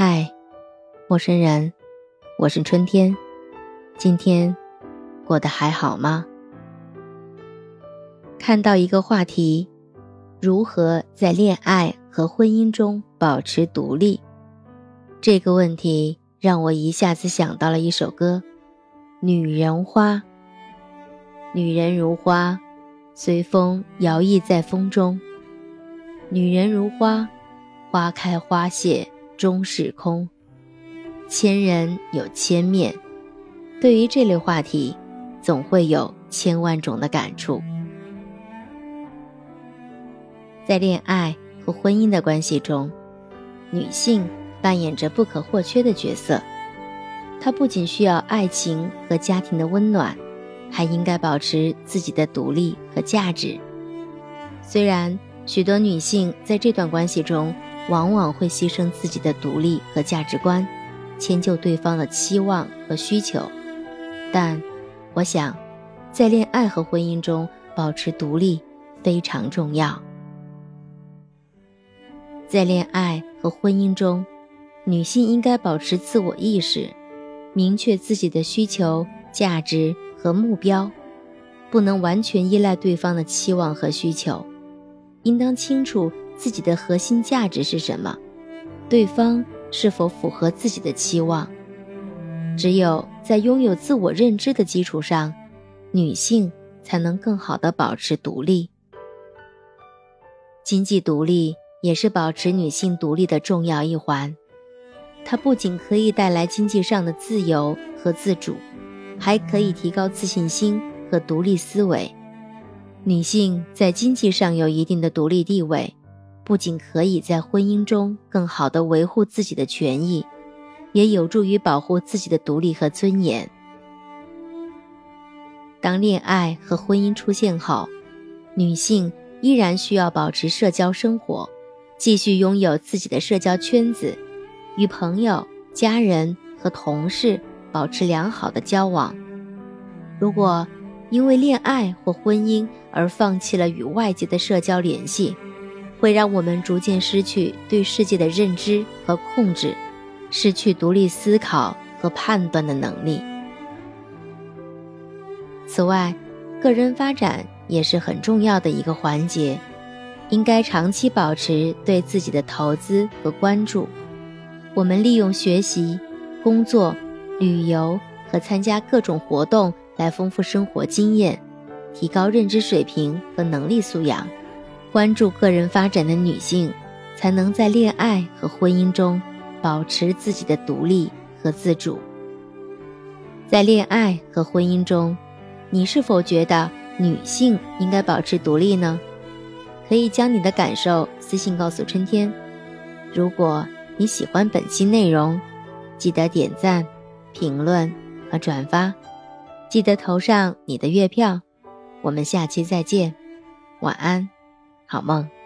嗨，陌生人，我是春天。今天过得还好吗？看到一个话题：如何在恋爱和婚姻中保持独立？这个问题让我一下子想到了一首歌《女人花》。女人如花，随风摇曳在风中。女人如花，花开花谢。终是空。千人有千面，对于这类话题，总会有千万种的感触。在恋爱和婚姻的关系中，女性扮演着不可或缺的角色。她不仅需要爱情和家庭的温暖，还应该保持自己的独立和价值。虽然许多女性在这段关系中，往往会牺牲自己的独立和价值观，迁就对方的期望和需求。但，我想，在恋爱和婚姻中保持独立非常重要。在恋爱和婚姻中，女性应该保持自我意识，明确自己的需求、价值和目标，不能完全依赖对方的期望和需求，应当清楚。自己的核心价值是什么？对方是否符合自己的期望？只有在拥有自我认知的基础上，女性才能更好的保持独立。经济独立也是保持女性独立的重要一环。它不仅可以带来经济上的自由和自主，还可以提高自信心和独立思维。女性在经济上有一定的独立地位。不仅可以在婚姻中更好地维护自己的权益，也有助于保护自己的独立和尊严。当恋爱和婚姻出现后，女性依然需要保持社交生活，继续拥有自己的社交圈子，与朋友、家人和同事保持良好的交往。如果因为恋爱或婚姻而放弃了与外界的社交联系，会让我们逐渐失去对世界的认知和控制，失去独立思考和判断的能力。此外，个人发展也是很重要的一个环节，应该长期保持对自己的投资和关注。我们利用学习、工作、旅游和参加各种活动来丰富生活经验，提高认知水平和能力素养。关注个人发展的女性，才能在恋爱和婚姻中保持自己的独立和自主。在恋爱和婚姻中，你是否觉得女性应该保持独立呢？可以将你的感受私信告诉春天。如果你喜欢本期内容，记得点赞、评论和转发，记得投上你的月票。我们下期再见，晚安。好梦。